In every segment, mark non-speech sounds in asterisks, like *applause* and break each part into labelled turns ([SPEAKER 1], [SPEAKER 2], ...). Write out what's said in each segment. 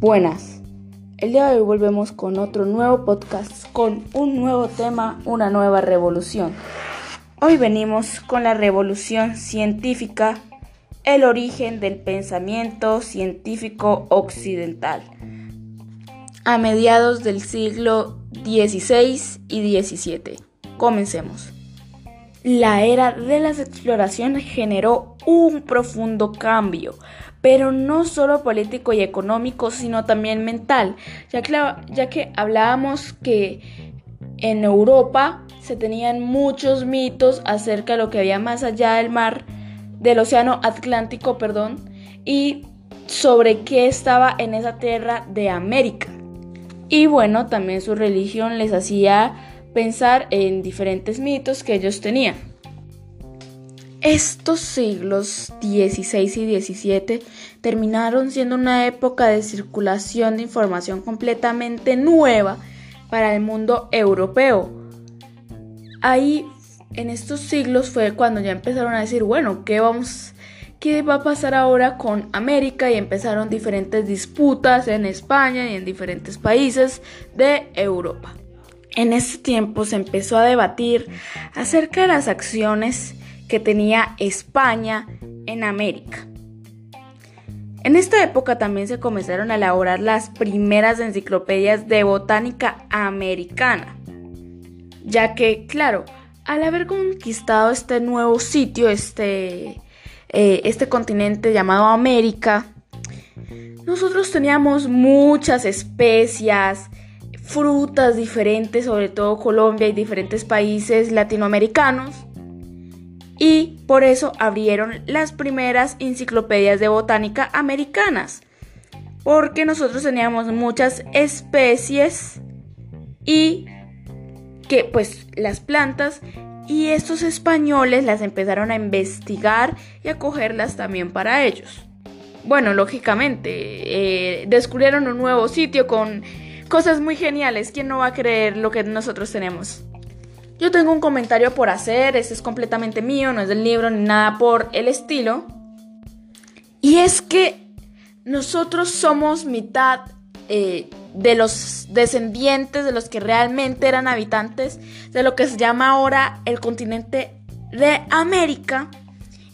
[SPEAKER 1] Buenas, el día de hoy volvemos con otro nuevo podcast, con un nuevo tema, una nueva revolución. Hoy venimos con la revolución científica, el origen del pensamiento científico occidental, a mediados del siglo XVI y XVII. Comencemos. La era de las exploraciones generó un profundo cambio, pero no solo político y económico, sino también mental, ya que, ya que hablábamos que en Europa se tenían muchos mitos acerca de lo que había más allá del mar, del océano Atlántico, perdón, y sobre qué estaba en esa tierra de América. Y bueno, también su religión les hacía pensar en diferentes mitos que ellos tenían. Estos siglos XVI y XVII terminaron siendo una época de circulación de información completamente nueva para el mundo europeo. Ahí, en estos siglos, fue cuando ya empezaron a decir, bueno, ¿qué vamos qué va a pasar ahora con América y empezaron diferentes disputas en España y en diferentes países de Europa. En ese tiempo se empezó a debatir acerca de las acciones que tenía España en América. En esta época también se comenzaron a elaborar las primeras enciclopedias de botánica americana, ya que, claro, al haber conquistado este nuevo sitio, este, eh, este continente llamado América, nosotros teníamos muchas especias, frutas diferentes, sobre todo Colombia y diferentes países latinoamericanos. Y por eso abrieron las primeras enciclopedias de botánica americanas. Porque nosotros teníamos muchas especies y que pues las plantas y estos españoles las empezaron a investigar y a cogerlas también para ellos. Bueno, lógicamente, eh, descubrieron un nuevo sitio con cosas muy geniales. ¿Quién no va a creer lo que nosotros tenemos? Yo tengo un comentario por hacer, este es completamente mío, no es del libro ni nada por el estilo. Y es que nosotros somos mitad eh, de los descendientes de los que realmente eran habitantes de lo que se llama ahora el continente de América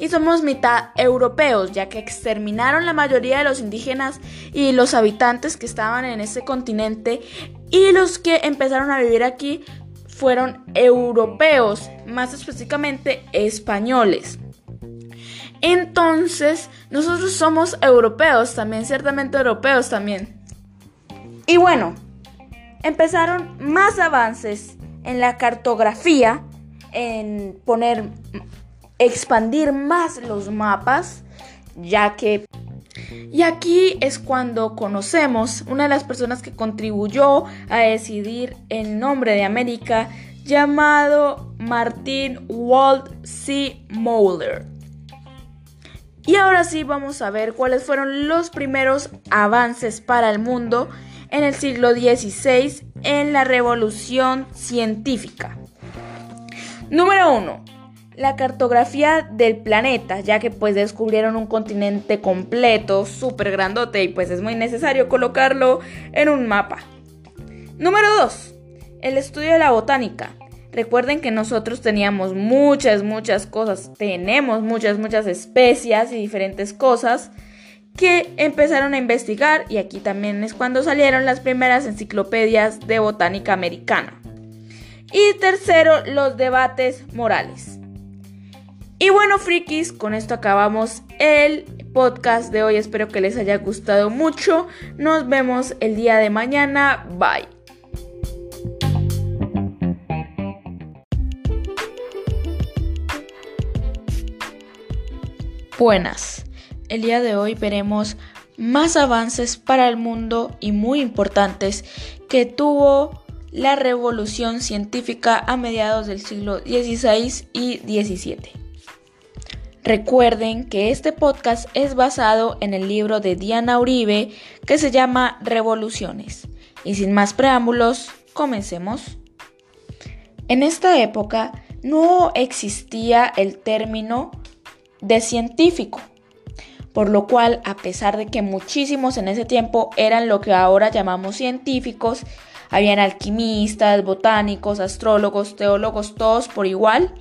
[SPEAKER 1] y somos mitad europeos, ya que exterminaron la mayoría de los indígenas y los habitantes que estaban en ese continente y los que empezaron a vivir aquí fueron europeos, más específicamente españoles. Entonces, nosotros somos europeos también, ciertamente europeos también. Y bueno, empezaron más avances en la cartografía, en poner expandir más los mapas, ya que... Y aquí es cuando conocemos una de las personas que contribuyó a decidir el nombre de América, llamado Martin Walt C. Moeller. Y ahora sí vamos a ver cuáles fueron los primeros avances para el mundo en el siglo XVI en la revolución científica. Número 1 la cartografía del planeta, ya que pues descubrieron un continente completo, súper grandote y pues es muy necesario colocarlo en un mapa. Número 2. El estudio de la botánica. Recuerden que nosotros teníamos muchas, muchas cosas, tenemos muchas, muchas especias y diferentes cosas que empezaron a investigar y aquí también es cuando salieron las primeras enciclopedias de botánica americana. Y tercero, los debates morales. Y bueno, frikis, con esto acabamos el podcast de hoy. Espero que les haya gustado mucho. Nos vemos el día de mañana. Bye. Buenas. El día de hoy veremos más avances para el mundo y muy importantes que tuvo la revolución científica a mediados del siglo XVI y XVII. Recuerden que este podcast es basado en el libro de Diana Uribe que se llama Revoluciones. Y sin más preámbulos, comencemos. En esta época no existía el término de científico, por lo cual, a pesar de que muchísimos en ese tiempo eran lo que ahora llamamos científicos, habían alquimistas, botánicos, astrólogos, teólogos, todos por igual,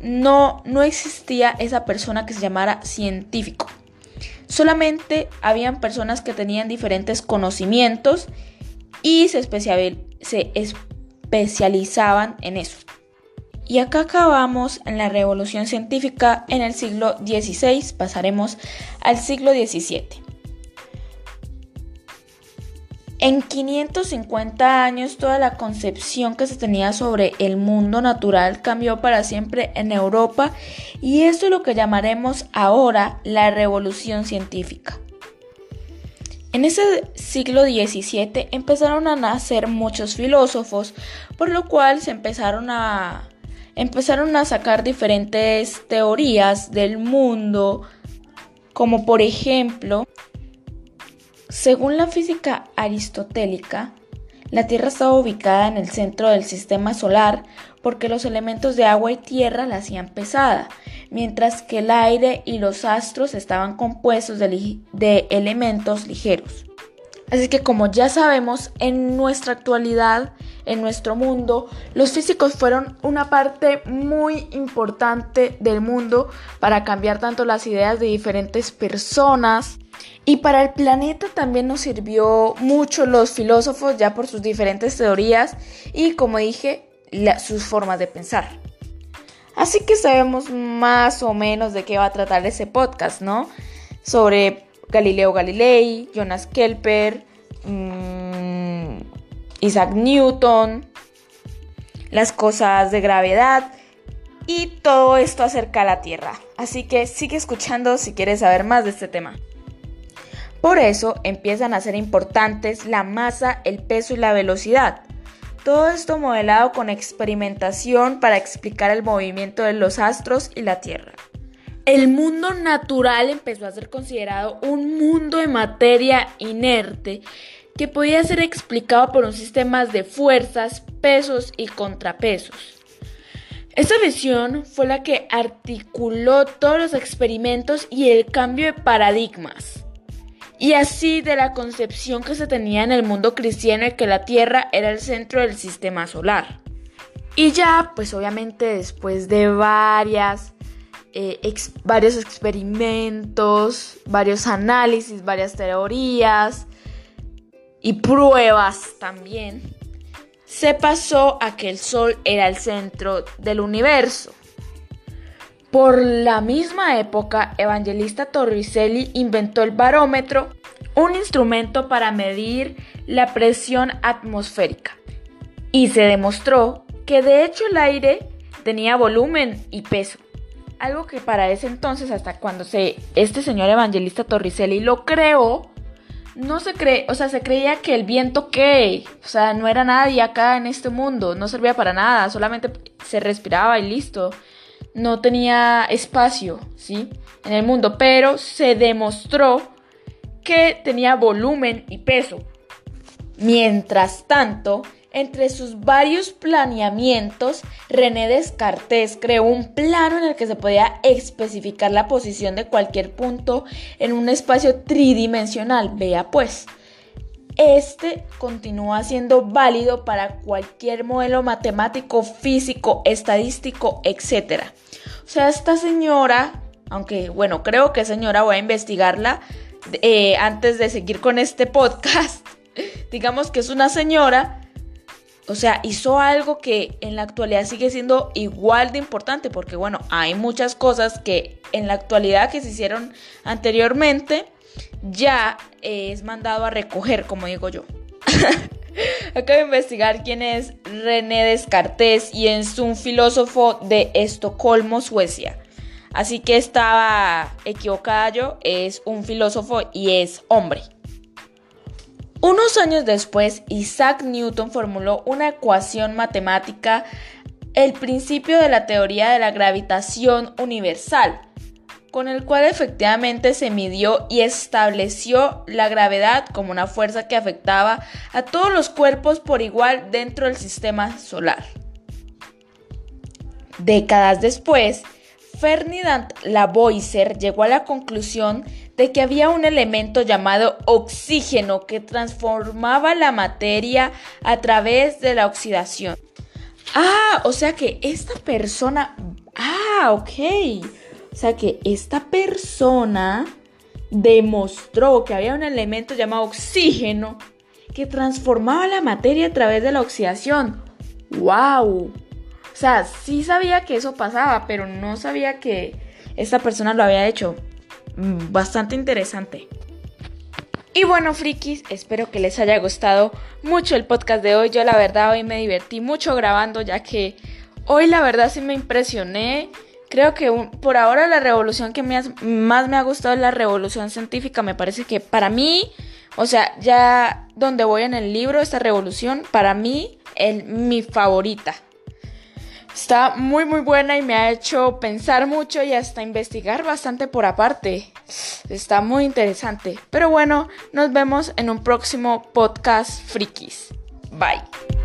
[SPEAKER 1] no, no existía esa persona que se llamara científico. Solamente habían personas que tenían diferentes conocimientos y se, especializaban en eso. Y acá acabamos en la revolución científica en el siglo XVI, pasaremos al siglo XVII. En 550 años toda la concepción que se tenía sobre el mundo natural cambió para siempre en Europa y esto es lo que llamaremos ahora la revolución científica. En ese siglo XVII empezaron a nacer muchos filósofos, por lo cual se empezaron a, empezaron a sacar diferentes teorías del mundo, como por ejemplo según la física aristotélica, la Tierra estaba ubicada en el centro del sistema solar porque los elementos de agua y tierra la hacían pesada, mientras que el aire y los astros estaban compuestos de, elementos ligeros. Así que como ya sabemos, en nuestra actualidad, en nuestro mundo, los físicos fueron una parte muy importante del mundo para cambiar tanto las ideas de diferentes personas y para el planeta también nos sirvió mucho los filósofos ya por sus diferentes teorías y como dije, sus formas de pensar. Así que sabemos más o menos de qué va a tratar ese podcast, ¿no? Sobre Galileo Galilei, Jonas Kelper, mm, Isaac Newton, las cosas de gravedad y todo esto acerca de la Tierra. Así que sigue escuchando si quieres saber más de este tema. Por eso empiezan a ser importantes la masa, el peso y la velocidad. Todo esto modelado con experimentación para explicar el movimiento de los astros y la Tierra. El mundo natural empezó a ser considerado un mundo de materia inerte que podía ser explicado por un sistema de fuerzas, pesos y contrapesos. Esta visión fue la que articuló todos los experimentos y el cambio de paradigmas y así de la concepción que se tenía en el mundo cristiano de que la Tierra era el centro del sistema solar. Y ya, pues obviamente después de varias, eh, varios experimentos, varios análisis, varias teorías y pruebas también, se pasó a que el Sol era el centro del universo. Por la misma época, Evangelista Torricelli inventó el barómetro, un instrumento para medir la presión atmosférica. Y se demostró que de hecho el aire tenía volumen y peso. Algo que para ese entonces, hasta cuando se, este señor Evangelista Torricelli lo creó, no se cree, o sea, se creía que el viento que, o sea, no era nadie acá en este mundo, no servía para nada, solamente se respiraba y listo no tenía espacio, ¿sí? En el mundo, pero se demostró que tenía volumen y peso. Mientras tanto, entre sus varios planeamientos, René Descartes creó un plano en el que se podía especificar la posición de cualquier punto en un espacio tridimensional. Vea pues, este continúa siendo válido para cualquier modelo matemático, físico, estadístico, etc. O sea, esta señora, aunque bueno, creo que señora voy a investigarla eh, antes de seguir con este podcast. *laughs* Digamos que es una señora, o sea, hizo algo que en la actualidad sigue siendo igual de importante, porque bueno, hay muchas cosas que en la actualidad que se hicieron anteriormente ya es mandado a recoger, como digo yo. *laughs* Acabo de investigar quién es René Descartes y es un filósofo de Estocolmo, Suecia. Así que estaba equivocada yo, es un filósofo y es hombre. Unos años después, Isaac Newton formuló una ecuación matemática, el principio de la teoría de la gravitación universal, con el cual efectivamente se midió y estableció la gravedad como una fuerza que afectaba a todos los cuerpos por igual dentro del sistema solar. Décadas después, Ferdinand Lavoisier llegó a la conclusión de que había un elemento llamado oxígeno que transformaba la materia a través de la oxidación. Ah, o sea que esta persona... Ah, ok. O sea que esta persona demostró que había un elemento llamado oxígeno que transformaba la materia a través de la oxidación. ¡Wow! O sea, sí sabía que eso pasaba, pero no sabía que esta persona lo había hecho. Mm, bastante interesante. Y bueno, frikis, espero que les haya gustado mucho el podcast de hoy. Yo la verdad hoy me divertí mucho grabando, ya que hoy la verdad sí me impresioné. Creo que por ahora la revolución que más me ha gustado es la revolución científica. Me parece que para mí, o sea, ya donde voy en el libro, esta revolución, para mí es mi favorita. Está muy muy buena y me ha hecho pensar mucho y hasta investigar bastante por aparte. Está muy interesante. Pero bueno, nos vemos en un próximo podcast frikis. Bye.